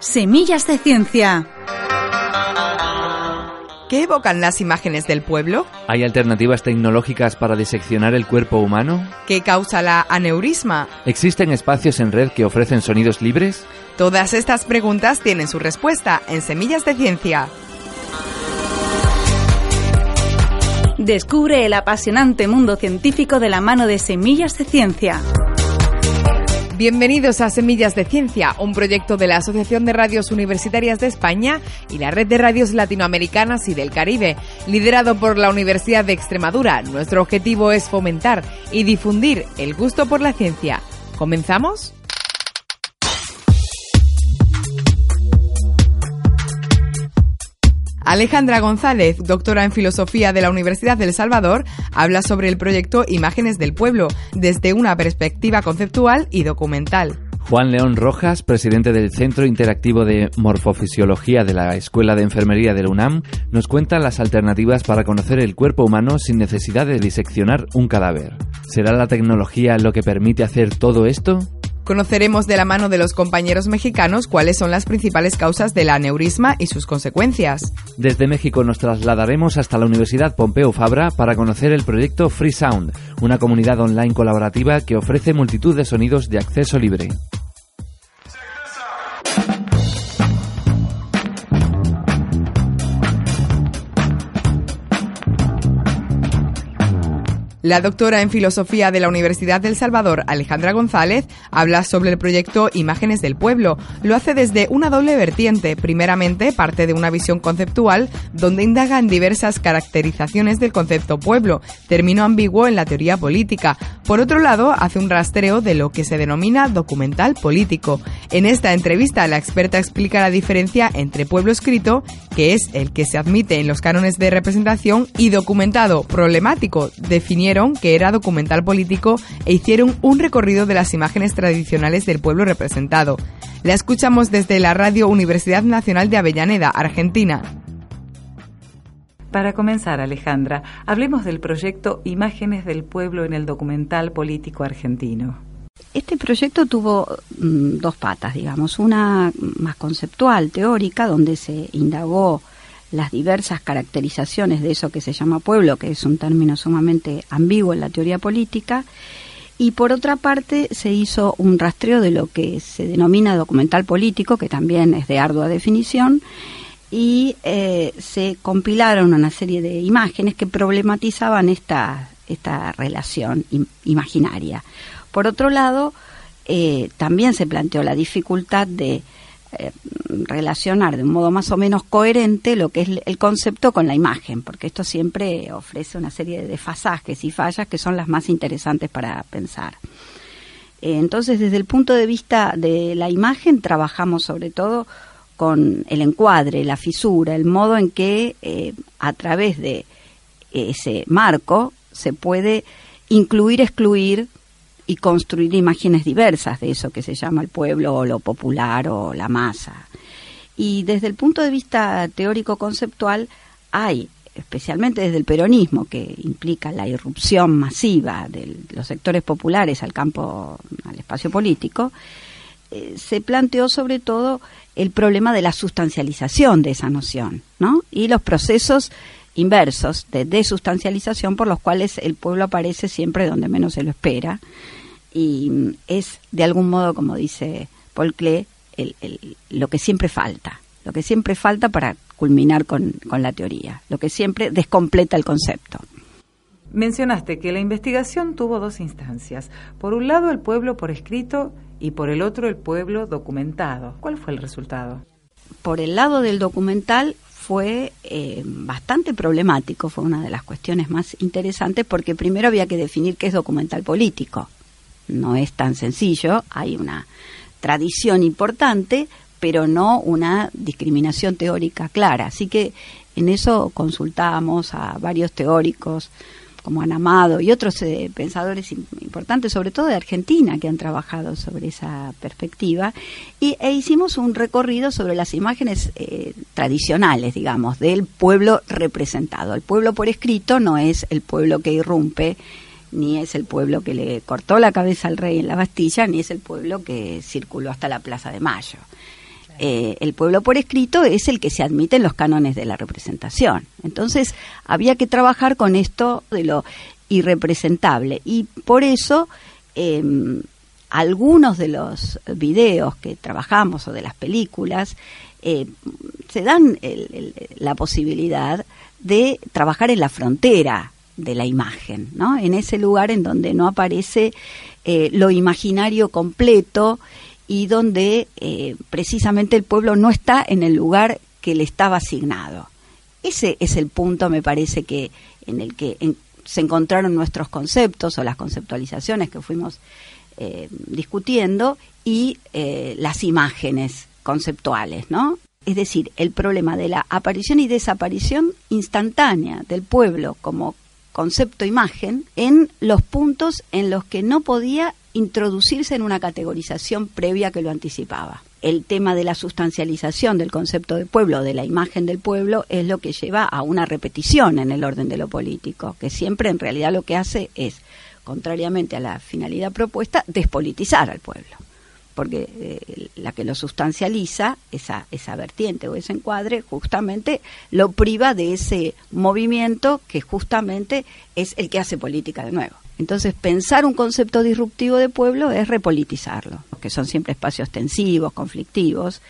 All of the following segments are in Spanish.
Semillas de ciencia. ¿Qué evocan las imágenes del pueblo? ¿Hay alternativas tecnológicas para diseccionar el cuerpo humano? ¿Qué causa la aneurisma? ¿Existen espacios en red que ofrecen sonidos libres? Todas estas preguntas tienen su respuesta en Semillas de Ciencia. Descubre el apasionante mundo científico de la mano de Semillas de Ciencia. Bienvenidos a Semillas de Ciencia, un proyecto de la Asociación de Radios Universitarias de España y la Red de Radios Latinoamericanas y del Caribe, liderado por la Universidad de Extremadura. Nuestro objetivo es fomentar y difundir el gusto por la ciencia. ¿Comenzamos? Alejandra González, doctora en Filosofía de la Universidad del Salvador, habla sobre el proyecto Imágenes del Pueblo, desde una perspectiva conceptual y documental. Juan León Rojas, presidente del Centro Interactivo de Morfofisiología de la Escuela de Enfermería de UNAM, nos cuenta las alternativas para conocer el cuerpo humano sin necesidad de diseccionar un cadáver. ¿Será la tecnología lo que permite hacer todo esto? Conoceremos de la mano de los compañeros mexicanos cuáles son las principales causas del aneurisma y sus consecuencias. Desde México nos trasladaremos hasta la Universidad Pompeu Fabra para conocer el proyecto Free Sound, una comunidad online colaborativa que ofrece multitud de sonidos de acceso libre. La doctora en filosofía de la Universidad del Salvador, Alejandra González, habla sobre el proyecto Imágenes del Pueblo. Lo hace desde una doble vertiente. Primeramente, parte de una visión conceptual donde indaga en diversas caracterizaciones del concepto pueblo, término ambiguo en la teoría política. Por otro lado, hace un rastreo de lo que se denomina documental político. En esta entrevista, la experta explica la diferencia entre pueblo escrito, que es el que se admite en los cánones de representación, y documentado problemático, que era documental político e hicieron un recorrido de las imágenes tradicionales del pueblo representado. La escuchamos desde la Radio Universidad Nacional de Avellaneda, Argentina. Para comenzar, Alejandra, hablemos del proyecto Imágenes del Pueblo en el documental político argentino. Este proyecto tuvo mm, dos patas, digamos, una más conceptual, teórica, donde se indagó las diversas caracterizaciones de eso que se llama pueblo, que es un término sumamente ambiguo en la teoría política, y por otra parte se hizo un rastreo de lo que se denomina documental político, que también es de ardua definición, y eh, se compilaron una serie de imágenes que problematizaban esta, esta relación imaginaria. Por otro lado, eh, también se planteó la dificultad de eh, relacionar de un modo más o menos coherente lo que es el concepto con la imagen, porque esto siempre ofrece una serie de desfasajes y fallas que son las más interesantes para pensar. Eh, entonces, desde el punto de vista de la imagen, trabajamos sobre todo con el encuadre, la fisura, el modo en que eh, a través de ese marco se puede incluir, excluir, y construir imágenes diversas de eso que se llama el pueblo o lo popular o la masa. Y desde el punto de vista teórico-conceptual hay, especialmente desde el peronismo, que implica la irrupción masiva de los sectores populares al campo, al espacio político, eh, se planteó sobre todo el problema de la sustancialización de esa noción, ¿no? Y los procesos inversos de desustancialización por los cuales el pueblo aparece siempre donde menos se lo espera y es de algún modo, como dice Paul Klee, el, lo que siempre falta, lo que siempre falta para culminar con, con la teoría, lo que siempre descompleta el concepto. Mencionaste que la investigación tuvo dos instancias. Por un lado, el pueblo por escrito y por el otro, el pueblo documentado. ¿Cuál fue el resultado? Por el lado del documental fue eh, bastante problemático, fue una de las cuestiones más interesantes porque primero había que definir qué es documental político. no es tan sencillo, hay una tradición importante, pero no una discriminación teórica clara. Así que en eso consultamos a varios teóricos como han Amado y otros eh, pensadores importantes, sobre todo de Argentina, que han trabajado sobre esa perspectiva, y, e hicimos un recorrido sobre las imágenes eh, tradicionales, digamos, del pueblo representado. El pueblo por escrito no es el pueblo que irrumpe, ni es el pueblo que le cortó la cabeza al rey en la Bastilla, ni es el pueblo que circuló hasta la Plaza de Mayo. Eh, el pueblo por escrito es el que se admite en los cánones de la representación. Entonces, había que trabajar con esto de lo irrepresentable y por eso em, algunos de los videos que trabajamos o de las películas eh, se dan la posibilidad de trabajar en la frontera de la imagen, ¿no? En ese lugar en donde no aparece eh, lo imaginario completo y donde eh, precisamente el pueblo no está en el lugar que le estaba asignado. Ese es el punto, me parece, que en el que se encontraron nuestros conceptos o las conceptualizaciones que fuimos eh, discutiendo y eh, las imágenes conceptuales, ¿no? Es decir, el problema de la aparición y desaparición instantánea del pueblo como concepto imagen en los puntos en los que no podía introducirse en una categorización previa que lo anticipaba. El tema de la sustancialización del concepto de pueblo, de la imagen del pueblo, es lo que lleva a una repetición en el orden de lo político, que siempre en realidad lo que hace es, contrariamente a la finalidad propuesta, despolitizar al pueblo porque eh, la que lo sustancializa, esa, esa vertiente o ese encuadre, justamente lo priva de ese movimiento que justamente es el que hace política de nuevo. Entonces, pensar un concepto disruptivo de pueblo es repolitizarlo, que son siempre espacios tensivos, conflictivos.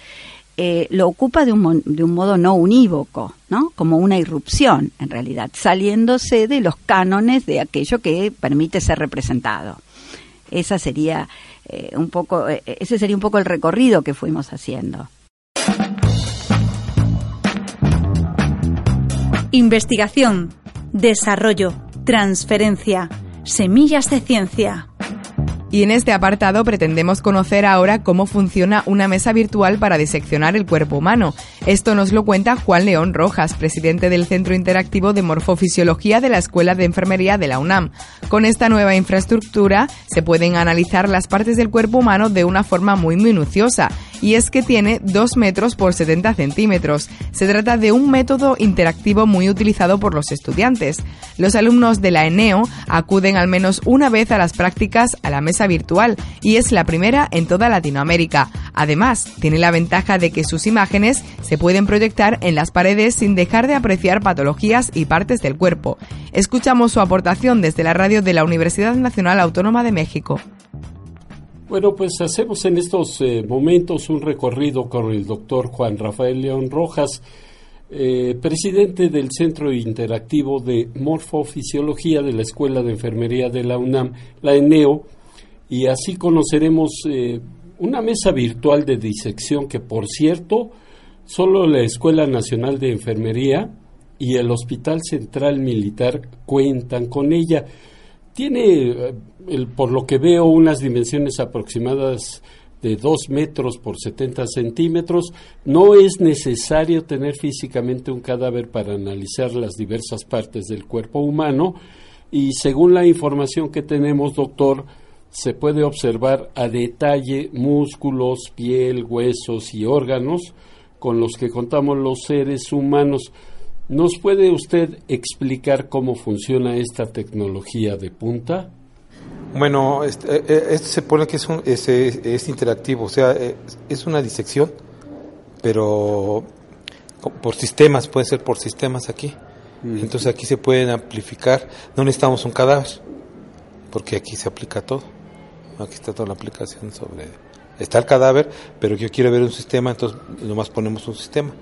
Eh, lo ocupa de un, de un modo no unívoco, ¿no? como una irrupción, en realidad, saliéndose de los cánones de aquello que permite ser representado. Esa sería eh, un poco, eh, ese sería un poco el recorrido que fuimos haciendo. Investigación, desarrollo, transferencia Semillas de Ciencia. Y en este apartado pretendemos conocer ahora cómo funciona una mesa virtual para diseccionar el cuerpo humano. Esto nos lo cuenta Juan León Rojas, presidente del Centro Interactivo de Morfofisiología de la Escuela de Enfermería de la UNAM. Con esta nueva infraestructura se pueden analizar las partes del cuerpo humano de una forma muy minuciosa y es que tiene 2 metros por 70 centímetros. Se trata de un método interactivo muy utilizado por los estudiantes. Los alumnos de la ENEO acuden al menos una vez a las prácticas a la mesa virtual y es la primera en toda Latinoamérica. Además, tiene la ventaja de que sus imágenes se pueden proyectar en las paredes sin dejar de apreciar patologías y partes del cuerpo. Escuchamos su aportación desde la radio de la Universidad Nacional Autónoma de México. Bueno, pues hacemos en estos eh, momentos un recorrido con el doctor Juan Rafael León Rojas, eh, presidente del Centro Interactivo de Morfofisiología de la Escuela de Enfermería de la UNAM, la ENEO, y así conoceremos eh, una mesa virtual de disección que, por cierto, solo la Escuela Nacional de Enfermería y el Hospital Central Militar cuentan con ella. Tiene, eh, por lo que veo, unas dimensiones aproximadas de 2 metros por 70 centímetros. No es necesario tener físicamente un cadáver para analizar las diversas partes del cuerpo humano y según la información que tenemos, doctor, se puede observar a detalle músculos, piel, huesos y órganos con los que contamos los seres humanos. ¿Nos puede usted explicar cómo funciona esta tecnología de punta? Bueno, este, eh, eh, se pone que es, un, es, es, interactivo, o sea, eh, es una disección, pero por sistemas, puede ser por sistemas aquí. Entonces aquí se pueden amplificar, no necesitamos un cadáver, porque aquí se aplica todo. Aquí está toda la aplicación sobre... Está el cadáver, pero yo quiero ver un sistema, entonces nomás ponemos un sistema.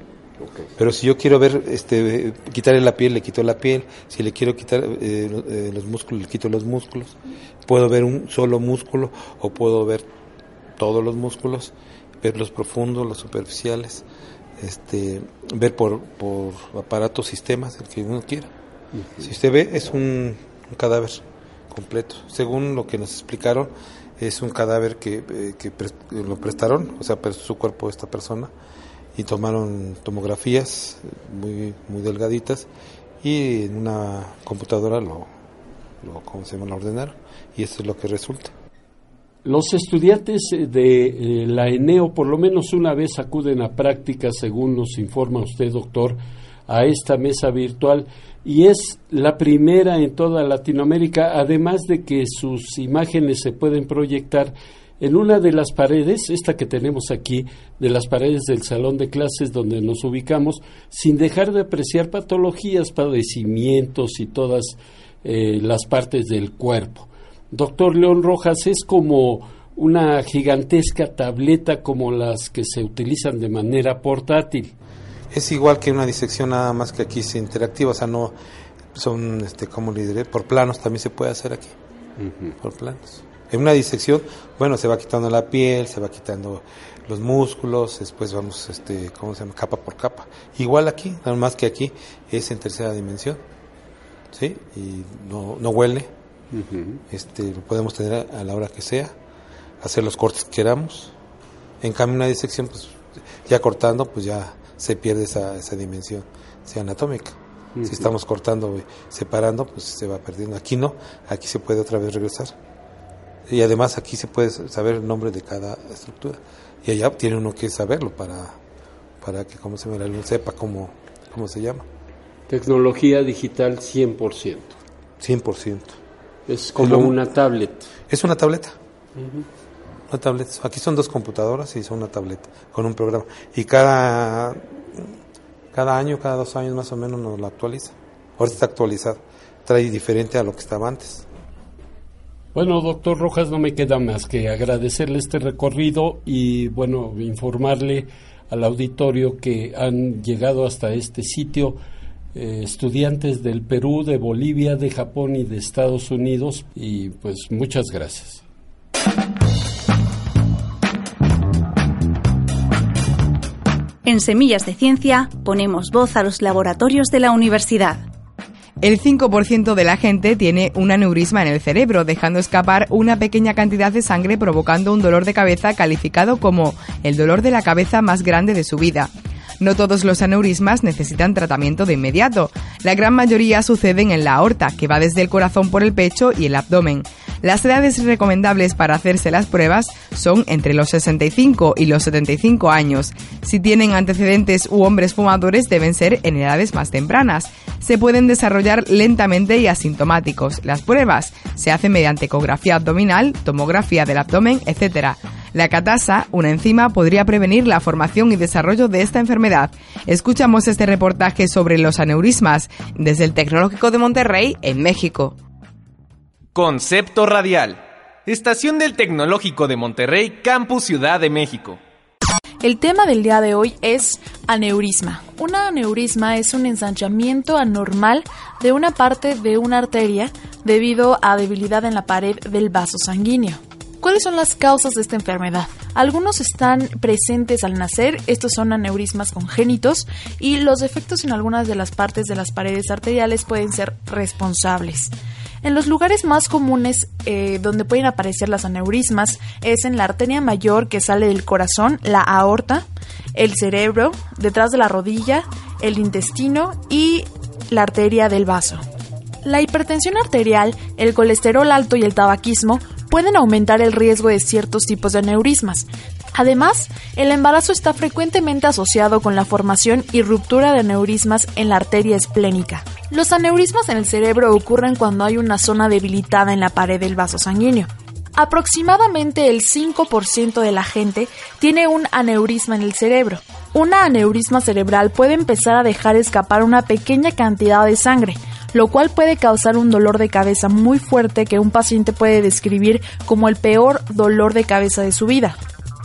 Pero si yo quiero ver, este, quitarle la piel, le quito la piel. Si le quiero quitar eh, eh, los músculos, le quito los músculos. Puedo ver un solo músculo o puedo ver todos los músculos, ver los profundos, los superficiales, este, ver por, por aparatos, sistemas, el que uno quiera. Si usted ve, es un, cadáver completo. Según lo que nos explicaron, es un cadáver que, eh, que lo prestaron, o sea, su cuerpo esta persona, y tomaron tomografías muy, muy delgaditas y en una computadora lo, lo, ¿cómo se llama? ordenaron y eso es lo que resulta. Los estudiantes de eh, la ENEO por lo menos una vez acuden a prácticas, según nos informa usted, doctor, a esta mesa virtual y es la primera en toda Latinoamérica, además de que sus imágenes se pueden proyectar en una de las paredes, esta que tenemos aquí, de las paredes del salón de clases donde nos ubicamos, sin dejar de apreciar patologías, padecimientos y todas eh, las partes del cuerpo. Doctor León Rojas, es como una gigantesca tableta como las que se utilizan de manera portátil. Es igual que una disección nada más que aquí es interactiva, o sea, no son, este, como le diré, por planos también se puede hacer aquí, por planos. En una disección, bueno, se va quitando la piel, se va quitando los músculos, después vamos, este, ¿cómo se llama? Capa por capa. Igual aquí, nada más que aquí es en tercera dimensión, ¿sí? Y no, no huele, este, lo podemos tener a, la hora que sea, hacer los cortes que queramos. En cambio, una disección, pues ya cortando, pues ya se pierde esa, esa dimensión sea anatómica. Si estamos cortando y separando, pues se va perdiendo. Aquí no, aquí se puede otra vez regresar. Y además aquí se puede saber el nombre de cada estructura. Y allá tiene uno que saberlo para, para que como se me sepa cómo, cómo se llama. Tecnología digital 100%. 100%. Es como una tablet. Es una tableta. Una tableta. Aquí son dos computadoras y son una tableta con un programa. Y cada, cada año, cada dos años más o menos nos la actualiza. Ahora está actualizado. Trae diferente a lo que estaba antes. Bueno, doctor Rojas, no me queda más que agradecerle este recorrido y, bueno, informarle al auditorio que han llegado hasta este sitio eh, estudiantes del Perú, de Bolivia, de Japón y de Estados Unidos y pues muchas gracias. En Semillas de Ciencia ponemos voz a los laboratorios de la universidad. El 5% de la gente tiene un aneurisma en el cerebro, dejando escapar una pequeña cantidad de sangre provocando un dolor de cabeza calificado como el dolor de la cabeza más grande de su vida. No todos los aneurismas necesitan tratamiento de inmediato. La gran mayoría suceden en la aorta, que va desde el corazón por el pecho y el abdomen. Las edades recomendables para hacerse las pruebas son entre los 65 y los 75 años. Si tienen antecedentes u hombres fumadores deben ser en edades más tempranas. Se pueden desarrollar lentamente y asintomáticos. Las pruebas se hacen mediante ecografía abdominal, tomografía del abdomen, etc. La catasa, una enzima, podría prevenir la formación y desarrollo de esta enfermedad. Escuchamos este reportaje sobre los aneurismas desde el Tecnológico de Monterrey, en México. Concepto Radial. Estación del Tecnológico de Monterrey, Campus Ciudad de México. El tema del día de hoy es aneurisma. Un aneurisma es un ensanchamiento anormal de una parte de una arteria debido a debilidad en la pared del vaso sanguíneo. ¿Cuáles son las causas de esta enfermedad? Algunos están presentes al nacer, estos son aneurismas congénitos, y los defectos en algunas de las partes de las paredes arteriales pueden ser responsables. En los lugares más comunes eh, donde pueden aparecer las aneurismas es en la arteria mayor que sale del corazón, la aorta, el cerebro, detrás de la rodilla, el intestino y la arteria del vaso. La hipertensión arterial, el colesterol alto y el tabaquismo pueden aumentar el riesgo de ciertos tipos de aneurismas. Además, el embarazo está frecuentemente asociado con la formación y ruptura de aneurismas en la arteria esplénica. Los aneurismas en el cerebro ocurren cuando hay una zona debilitada en la pared del vaso sanguíneo. Aproximadamente el 5% de la gente tiene un aneurisma en el cerebro. Una aneurisma cerebral puede empezar a dejar escapar una pequeña cantidad de sangre, lo cual puede causar un dolor de cabeza muy fuerte que un paciente puede describir como el peor dolor de cabeza de su vida.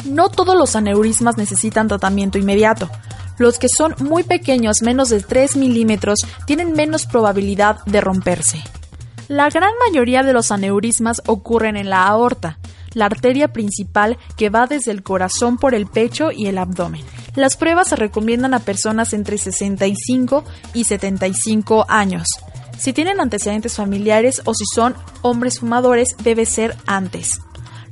No todos los aneurismas necesitan tratamiento inmediato. Los que son muy pequeños, menos de 3 milímetros, tienen menos probabilidad de romperse. La gran mayoría de los aneurismas ocurren en la aorta, la arteria principal que va desde el corazón por el pecho y el abdomen. Las pruebas se recomiendan a personas entre 65 y 75 años. Si tienen antecedentes familiares o si son hombres fumadores, debe ser antes.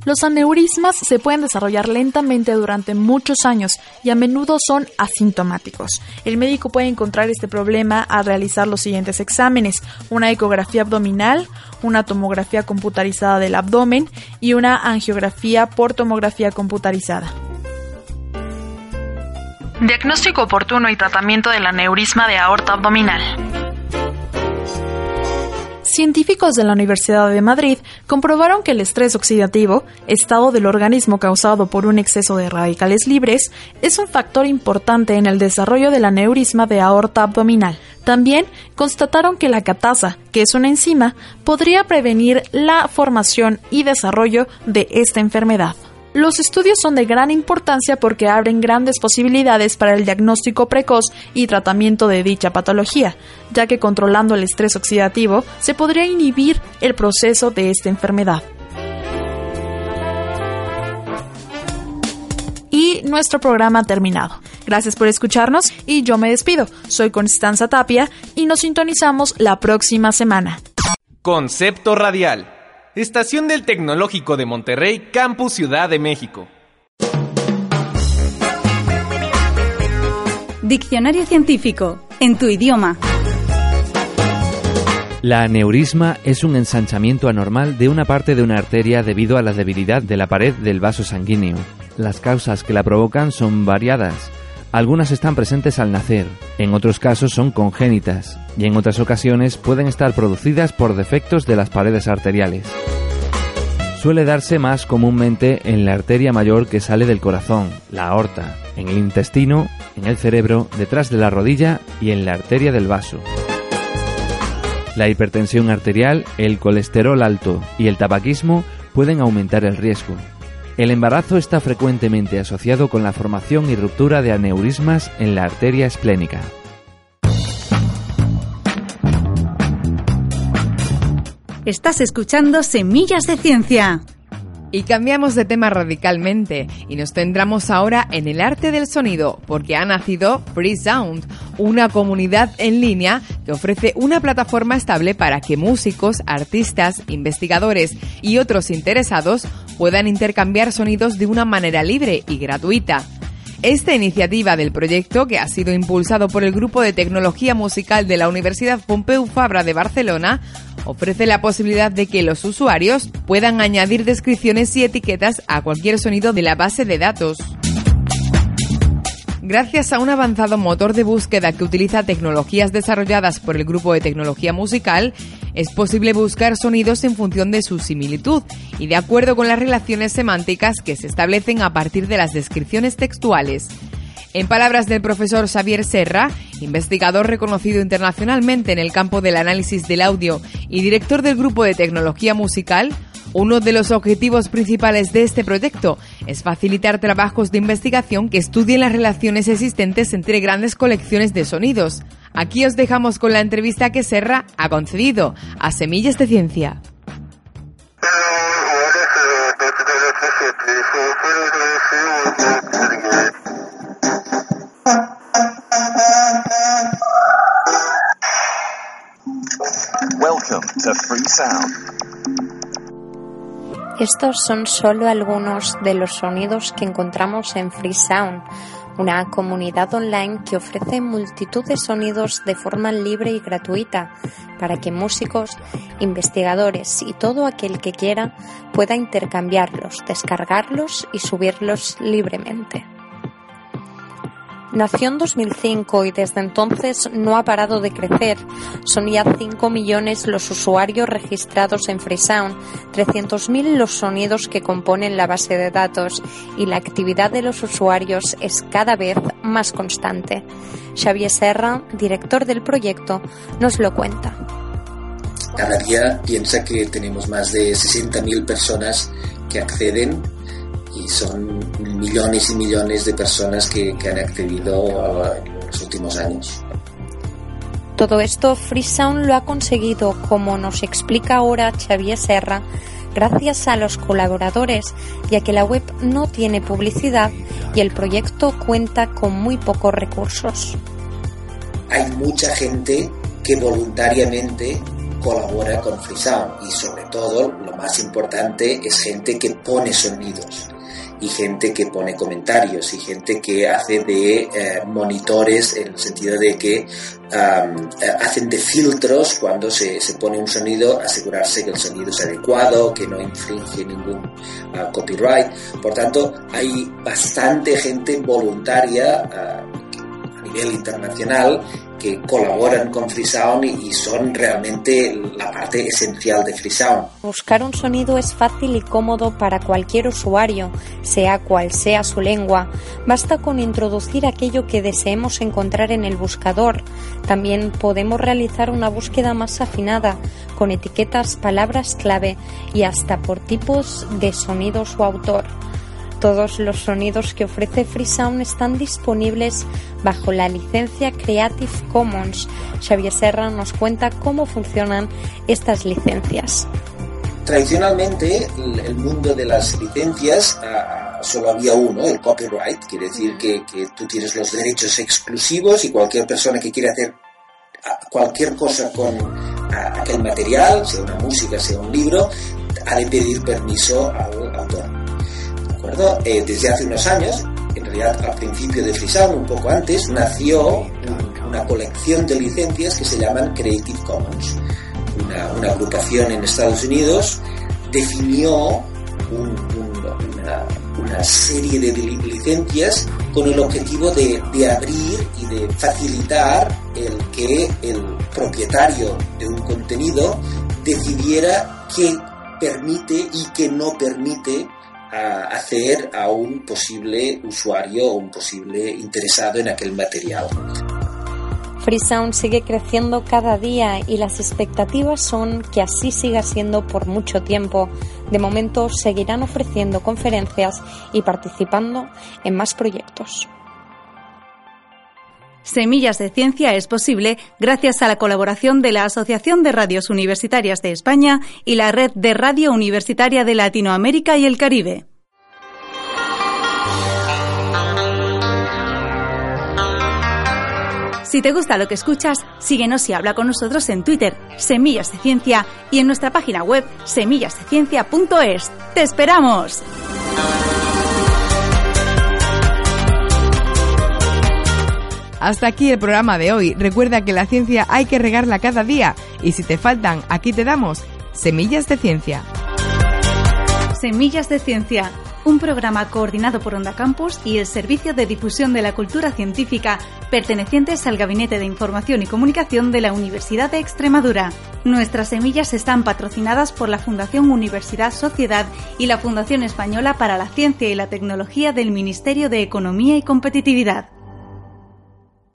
Los aneurismas se pueden desarrollar lentamente durante muchos años y a menudo son asintomáticos. El médico puede encontrar este problema al realizar los siguientes exámenes, una ecografía abdominal, una tomografía computarizada del abdomen y una angiografía por tomografía computarizada. Diagnóstico oportuno y tratamiento del aneurisma de aorta abdominal. Científicos de la Universidad de Madrid comprobaron que el estrés oxidativo, estado del organismo causado por un exceso de radicales libres, es un factor importante en el desarrollo del aneurisma de aorta abdominal. También constataron que la catasa, que es una enzima, podría prevenir la formación y desarrollo de esta enfermedad. Los estudios son de gran importancia porque abren grandes posibilidades para el diagnóstico precoz y tratamiento de dicha patología, ya que controlando el estrés oxidativo se podría inhibir el proceso de esta enfermedad. Y nuestro programa ha terminado. Gracias por escucharnos y yo me despido. Soy Constanza Tapia y nos sintonizamos la próxima semana. Concepto Radial Estación del Tecnológico de Monterrey, Campus Ciudad de México. Diccionario científico, en tu idioma. La aneurisma es un ensanchamiento anormal de una parte de una arteria debido a la debilidad de la pared del vaso sanguíneo. Las causas que la provocan son variadas. Algunas están presentes al nacer, en otros casos son congénitas y en otras ocasiones pueden estar producidas por defectos de las paredes arteriales. Suele darse más comúnmente en la arteria mayor que sale del corazón, la aorta, en el intestino, en el cerebro, detrás de la rodilla y en la arteria del vaso. La hipertensión arterial, el colesterol alto y el tabaquismo pueden aumentar el riesgo, el embarazo está frecuentemente asociado con la formación y ruptura de aneurismas en la arteria esplénica. Estás escuchando Semillas de Ciencia. Y cambiamos de tema radicalmente y nos centramos ahora en el arte del sonido, porque ha nacido Free Sound, una comunidad en línea que ofrece una plataforma estable para que músicos, artistas, investigadores y otros interesados puedan intercambiar sonidos de una manera libre y gratuita. Esta iniciativa del proyecto, que ha sido impulsado por el Grupo de Tecnología Musical de la Universidad Pompeu Fabra de Barcelona, ofrece la posibilidad de que los usuarios puedan añadir descripciones y etiquetas a cualquier sonido de la base de datos. Gracias a un avanzado motor de búsqueda que utiliza tecnologías desarrolladas por el Grupo de Tecnología Musical, es posible buscar sonidos en función de su similitud y de acuerdo con las relaciones semánticas que se establecen a partir de las descripciones textuales. En palabras del profesor Xavier Serra, investigador reconocido internacionalmente en el campo del análisis del audio y director del Grupo de Tecnología Musical, uno de los objetivos principales de este proyecto es facilitar trabajos de investigación que estudien las relaciones existentes entre grandes colecciones de sonidos. Aquí os dejamos con la entrevista que Serra ha concedido a Semillas de Ciencia. Welcome to Free Sound. Estos son solo algunos de los sonidos que encontramos en Free Sound, una comunidad online que ofrece multitud de sonidos de forma libre y gratuita para que músicos, investigadores y todo aquel que quiera pueda intercambiarlos, descargarlos y subirlos libremente. Nació en 2005 y desde entonces no ha parado de crecer. Son ya 5 millones los usuarios registrados en Freesound, 300.000 los sonidos que componen la base de datos y la actividad de los usuarios es cada vez más constante. Xavier Serra, director del proyecto, nos lo cuenta. Cada día piensa que tenemos más de 60.000 personas que acceden y son millones y millones de personas que, han accedido en los últimos años. Todo esto Freesound lo ha conseguido, como nos explica ahora Xavier Serra, gracias a los colaboradores, ya que la web no tiene publicidad y el proyecto cuenta con muy pocos recursos. Hay mucha gente que voluntariamente colabora con Freesound y sobre todo lo más importante es gente que pone sonidos y gente que pone comentarios y gente que hace de eh, monitores en el sentido de que eh, hacen de filtros cuando se, se, pone un sonido, asegurarse que el sonido es adecuado, que no infringe ningún ah, copyright. Por tanto, hay bastante gente voluntaria ah, a nivel internacional que colaboran con Freesound y, son realmente la parte esencial de Freesound. Buscar un sonido es fácil y cómodo para cualquier usuario, sea cual sea su lengua. Basta con introducir aquello que deseemos encontrar en el buscador. También podemos realizar una búsqueda más afinada, con etiquetas, palabras clave y hasta por tipos de sonidos o autor. Todos los sonidos que ofrece Freesound están disponibles bajo la licencia Creative Commons. Xavier Serra nos cuenta cómo funcionan estas licencias. Tradicionalmente, el mundo de las licencias ah, solo había uno, el copyright, quiere decir que, tú tienes los derechos exclusivos y cualquier persona que quiera hacer ah, cualquier cosa con ah, aquel material, sea una música, sea un libro, ha de pedir permiso al autor. Eh, desde hace unos años, en realidad al principio de Freesound, un poco antes, nació una colección de licencias que se llaman Creative Commons. Una, agrupación en Estados Unidos definió una, serie de licencias con el objetivo de, de, abrir y de facilitar el que el propietario de un contenido decidiera qué permite y qué no permite a hacer a un posible usuario o un posible interesado en aquel material. Freesound sigue creciendo cada día y las expectativas son que así siga siendo por mucho tiempo. De momento seguirán ofreciendo conferencias y participando en más proyectos. Semillas de Ciencia es posible gracias a la colaboración de la Asociación de Radios Universitarias de España y la Red de Radio Universitaria de Latinoamérica y el Caribe. Si te gusta lo que escuchas, síguenos y habla con nosotros en Twitter, Semillas de Ciencia, y en nuestra página web, semillasdeciencia.es. ¡Te esperamos! Hasta aquí el programa de hoy. Recuerda que la ciencia hay que regarla cada día y si te faltan, aquí te damos Semillas de Ciencia. Semillas de Ciencia, un programa coordinado por Onda Campus y el Servicio de Difusión de la Cultura Científica, pertenecientes al Gabinete de Información y Comunicación de la Universidad de Extremadura. Nuestras semillas están patrocinadas por la Fundación Universidad Sociedad y la Fundación Española para la Ciencia y la Tecnología del Ministerio de Economía y Competitividad.